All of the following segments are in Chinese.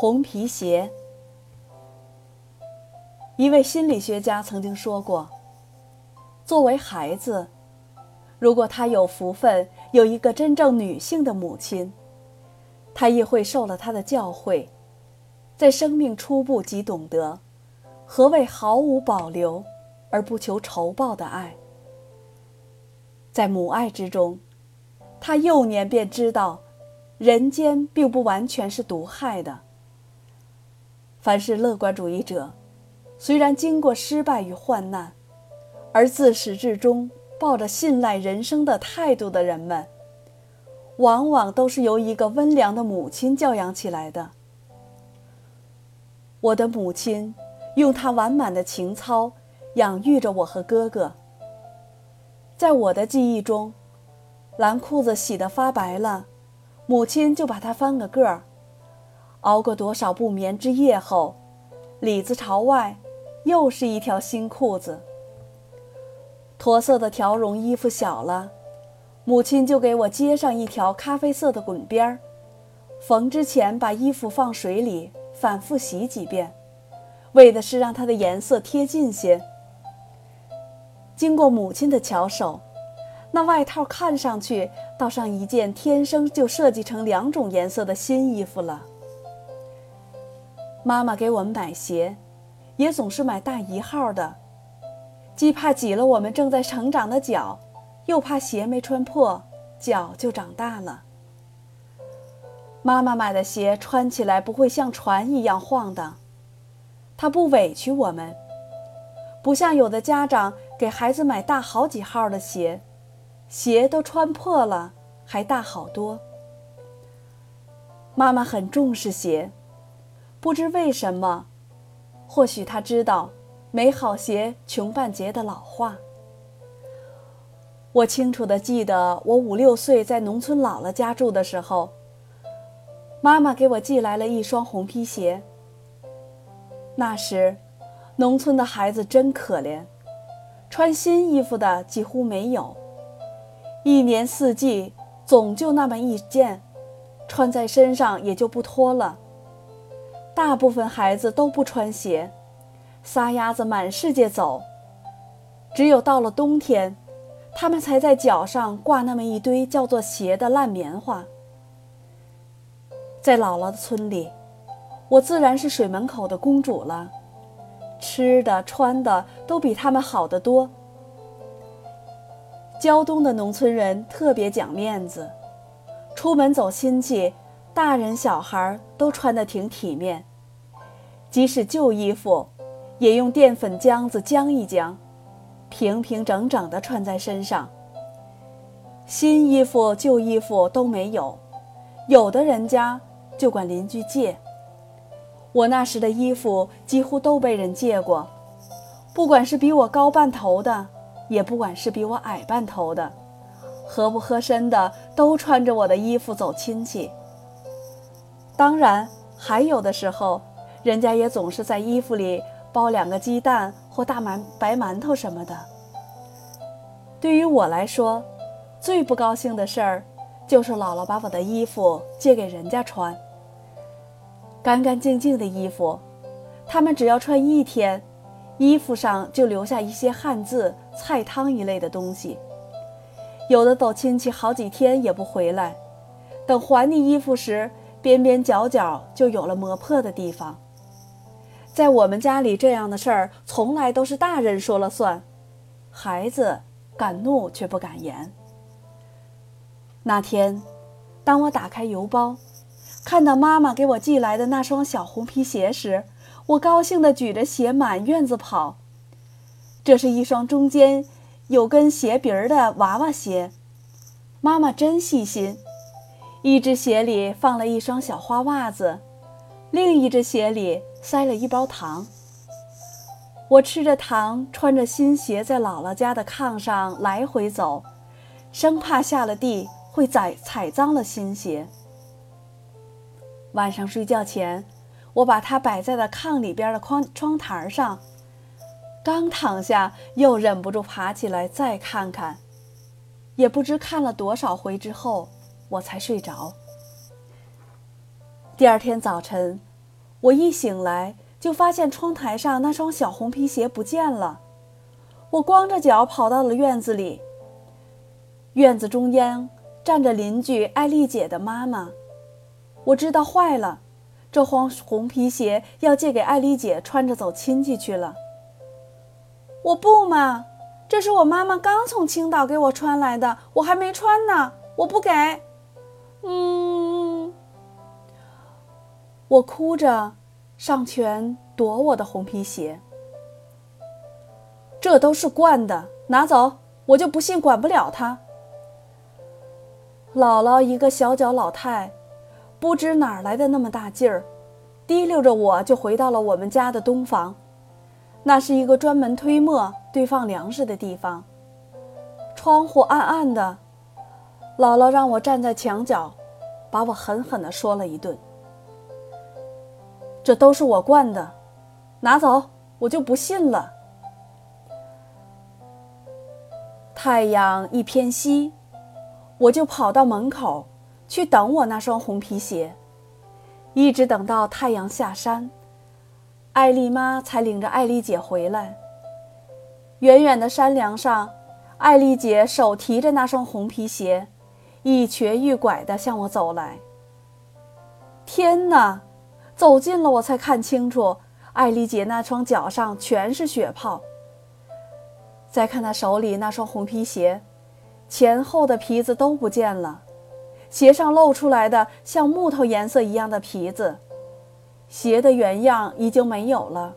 红皮鞋。一位心理学家曾经说过：“作为孩子，如果他有福分有一个真正女性的母亲，他亦会受了她的教诲，在生命初步即懂得何谓毫无保留而不求酬报的爱。在母爱之中，他幼年便知道，人间并不完全是毒害的。凡是乐观主义者。”虽然经过失败与患难，而自始至终抱着信赖人生的态度的人们，往往都是由一个温良的母亲教养起来的。我的母亲用她完满的情操养育着我和哥哥。在我的记忆中，蓝裤子洗得发白了，母亲就把它翻个个儿；熬过多少不眠之夜后，里子朝外。又是一条新裤子。驼色的条绒衣服小了，母亲就给我接上一条咖啡色的滚边儿。缝之前把衣服放水里反复洗几遍，为的是让它的颜色贴近些。经过母亲的巧手，那外套看上去倒像一件天生就设计成两种颜色的新衣服了。妈妈给我们买鞋。也总是买大一号的，既怕挤了我们正在成长的脚，又怕鞋没穿破，脚就长大了。妈妈买的鞋穿起来不会像船一样晃荡，她不委屈我们，不像有的家长给孩子买大好几号的鞋，鞋都穿破了还大好多。妈妈很重视鞋，不知为什么。或许他知道“没好鞋，穷半截”的老话。我清楚地记得，我五六岁在农村姥姥家住的时候，妈妈给我寄来了一双红皮鞋。那时，农村的孩子真可怜，穿新衣服的几乎没有，一年四季总就那么一件，穿在身上也就不脱了。大部分孩子都不穿鞋，撒丫子满世界走。只有到了冬天，他们才在脚上挂那么一堆叫做鞋的烂棉花。在姥姥的村里，我自然是水门口的公主了，吃的穿的都比他们好得多。胶东的农村人特别讲面子，出门走亲戚，大人小孩都穿得挺体面。即使旧衣服，也用淀粉浆子浆一浆，平平整整地穿在身上。新衣服、旧衣服都没有，有的人家就管邻居借。我那时的衣服几乎都被人借过，不管是比我高半头的，也不管是比我矮半头的，合不合身的都穿着我的衣服走亲戚。当然，还有的时候。人家也总是在衣服里包两个鸡蛋或大馒白馒头什么的。对于我来说，最不高兴的事儿，就是姥姥把我的衣服借给人家穿。干干净净的衣服，他们只要穿一天，衣服上就留下一些汗渍、菜汤一类的东西。有的走亲戚好几天也不回来，等还你衣服时，边边角角就有了磨破的地方。在我们家里，这样的事儿从来都是大人说了算，孩子敢怒却不敢言。那天，当我打开邮包，看到妈妈给我寄来的那双小红皮鞋时，我高兴地举着鞋满院子跑。这是一双中间有根鞋鼻儿的娃娃鞋，妈妈真细心，一只鞋里放了一双小花袜子。另一只鞋里塞了一包糖。我吃着糖，穿着新鞋，在姥姥家的炕上来回走，生怕下了地会踩踩脏了新鞋。晚上睡觉前，我把它摆在了炕里边的窗窗台上，刚躺下，又忍不住爬起来再看看，也不知看了多少回之后，我才睡着。第二天早晨，我一醒来就发现窗台上那双小红皮鞋不见了。我光着脚跑到了院子里。院子中央站着邻居艾丽姐的妈妈。我知道坏了，这双红皮鞋要借给艾丽姐穿着走亲戚去了。我不嘛，这是我妈妈刚从青岛给我穿来的，我还没穿呢，我不给。嗯，我哭着上前夺我的红皮鞋。这都是惯的，拿走，我就不信管不了他。姥姥一个小脚老太，不知哪来的那么大劲儿，提溜着我就回到了我们家的东房，那是一个专门推磨堆放粮食的地方。窗户暗暗的，姥姥让我站在墙角，把我狠狠地说了一顿。这都是我惯的，拿走，我就不信了。太阳一偏西。我就跑到门口去等我那双红皮鞋，一直等到太阳下山，艾丽妈才领着艾丽姐回来。远远的山梁上，艾丽姐手提着那双红皮鞋，一瘸一拐地向我走来。天哪！走近了我才看清楚，艾丽姐那双脚上全是血泡。再看她手里那双红皮鞋。前后的皮子都不见了，鞋上露出来的像木头颜色一样的皮子，鞋的原样已经没有了。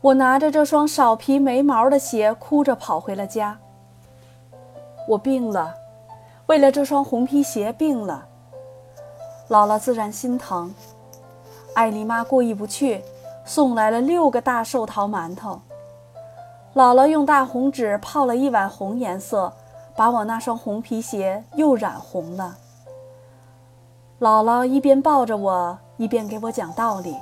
我拿着这双少皮没毛的鞋，哭着跑回了家。我病了，为了这双红皮鞋病了。姥姥自然心疼，艾丽妈过意不去，送来了六个大寿桃馒头。姥姥用大红纸泡了一碗红颜色。把我那双红皮鞋又染红了。姥姥一边抱着我，一边给我讲道理：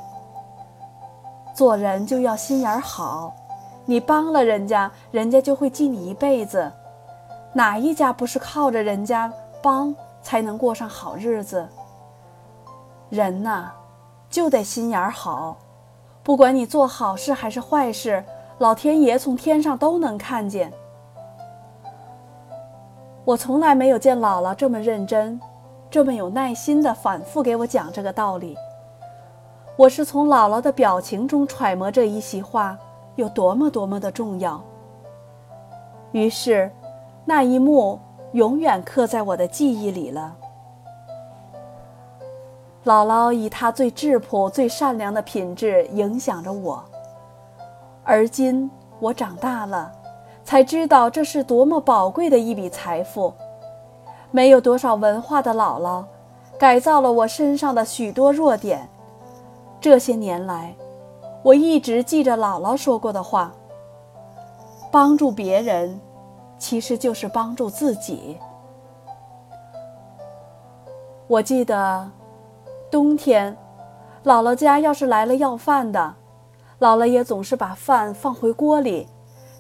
做人就要心眼好，你帮了人家，人家就会记你一辈子。哪一家不是靠着人家帮才能过上好日子？人呐，就得心眼好，不管你做好事还是坏事，老天爷从天上都能看见。我从来没有见姥姥这么认真，这么有耐心地反复给我讲这个道理。我是从姥姥的表情中揣摩这一席话有多么多么的重要。于是，那一幕永远刻在我的记忆里了。姥姥以她最质朴、最善良的品质影响着我，而今我长大了。才知道这是多么宝贵的一笔财富。没有多少文化的姥姥，改造了我身上的许多弱点。这些年来，我一直记着姥姥说过的话：帮助别人，其实就是帮助自己。我记得，冬天，姥姥家要是来了要饭的，姥姥也总是把饭放回锅里。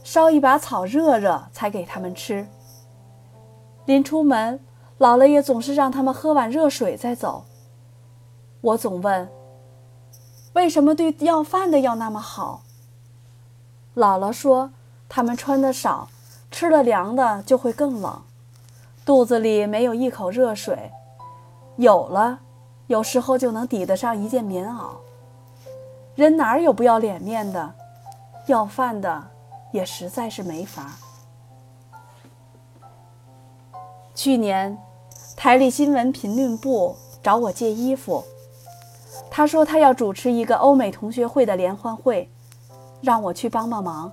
烧一把草热热，才给他们吃。临出门，姥姥也总是让他们喝碗热水再走。我总问：为什么对要饭的要那么好？姥姥说：他们穿的少，吃了凉的就会更冷，肚子里没有一口热水，有了，有时候就能抵得上一件棉袄。人哪有不要脸面的？要饭的。也实在是没法。去年，台里新闻评论部找我借衣服，他说他要主持一个欧美同学会的联欢会，让我去帮帮忙。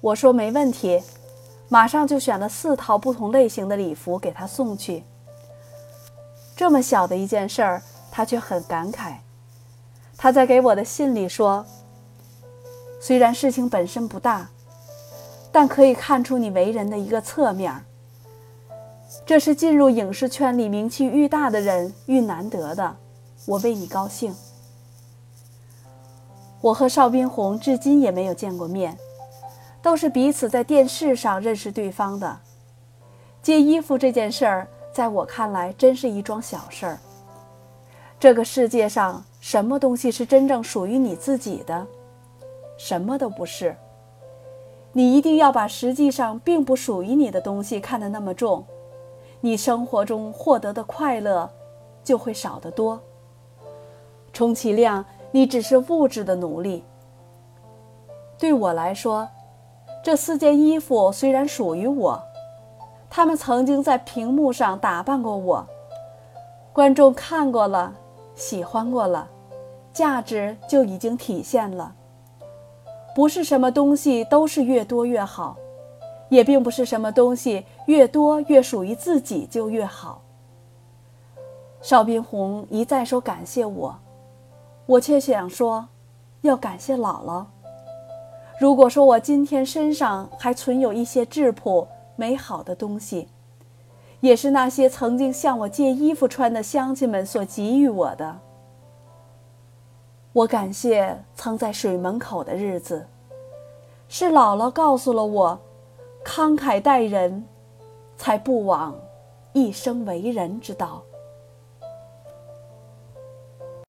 我说没问题，马上就选了四套不同类型的礼服给他送去。这么小的一件事儿，他却很感慨。他在给我的信里说。虽然事情本身不大，但可以看出你为人的一个侧面。这是进入影视圈里名气愈大的人愈难得的，我为你高兴。我和邵冰红至今也没有见过面，都是彼此在电视上认识对方的。借衣服这件事儿，在我看来真是一桩小事儿。这个世界上什么东西是真正属于你自己的？什么都不是。你一定要把实际上并不属于你的东西看得那么重，你生活中获得的快乐就会少得多。充其量，你只是物质的奴隶。对我来说，这四件衣服虽然属于我，他们曾经在屏幕上打扮过我，观众看过了，喜欢过了，价值就已经体现了。不是什么东西都是越多越好，也并不是什么东西越多越属于自己就越好。邵宾红一再说感谢我，我却想说，要感谢姥姥。如果说我今天身上还存有一些质朴美好的东西，也是那些曾经向我借衣服穿的乡亲们所给予我的。我感谢曾在水门口的日子，是姥姥告诉了我，慷慨待人，才不枉一生为人之道。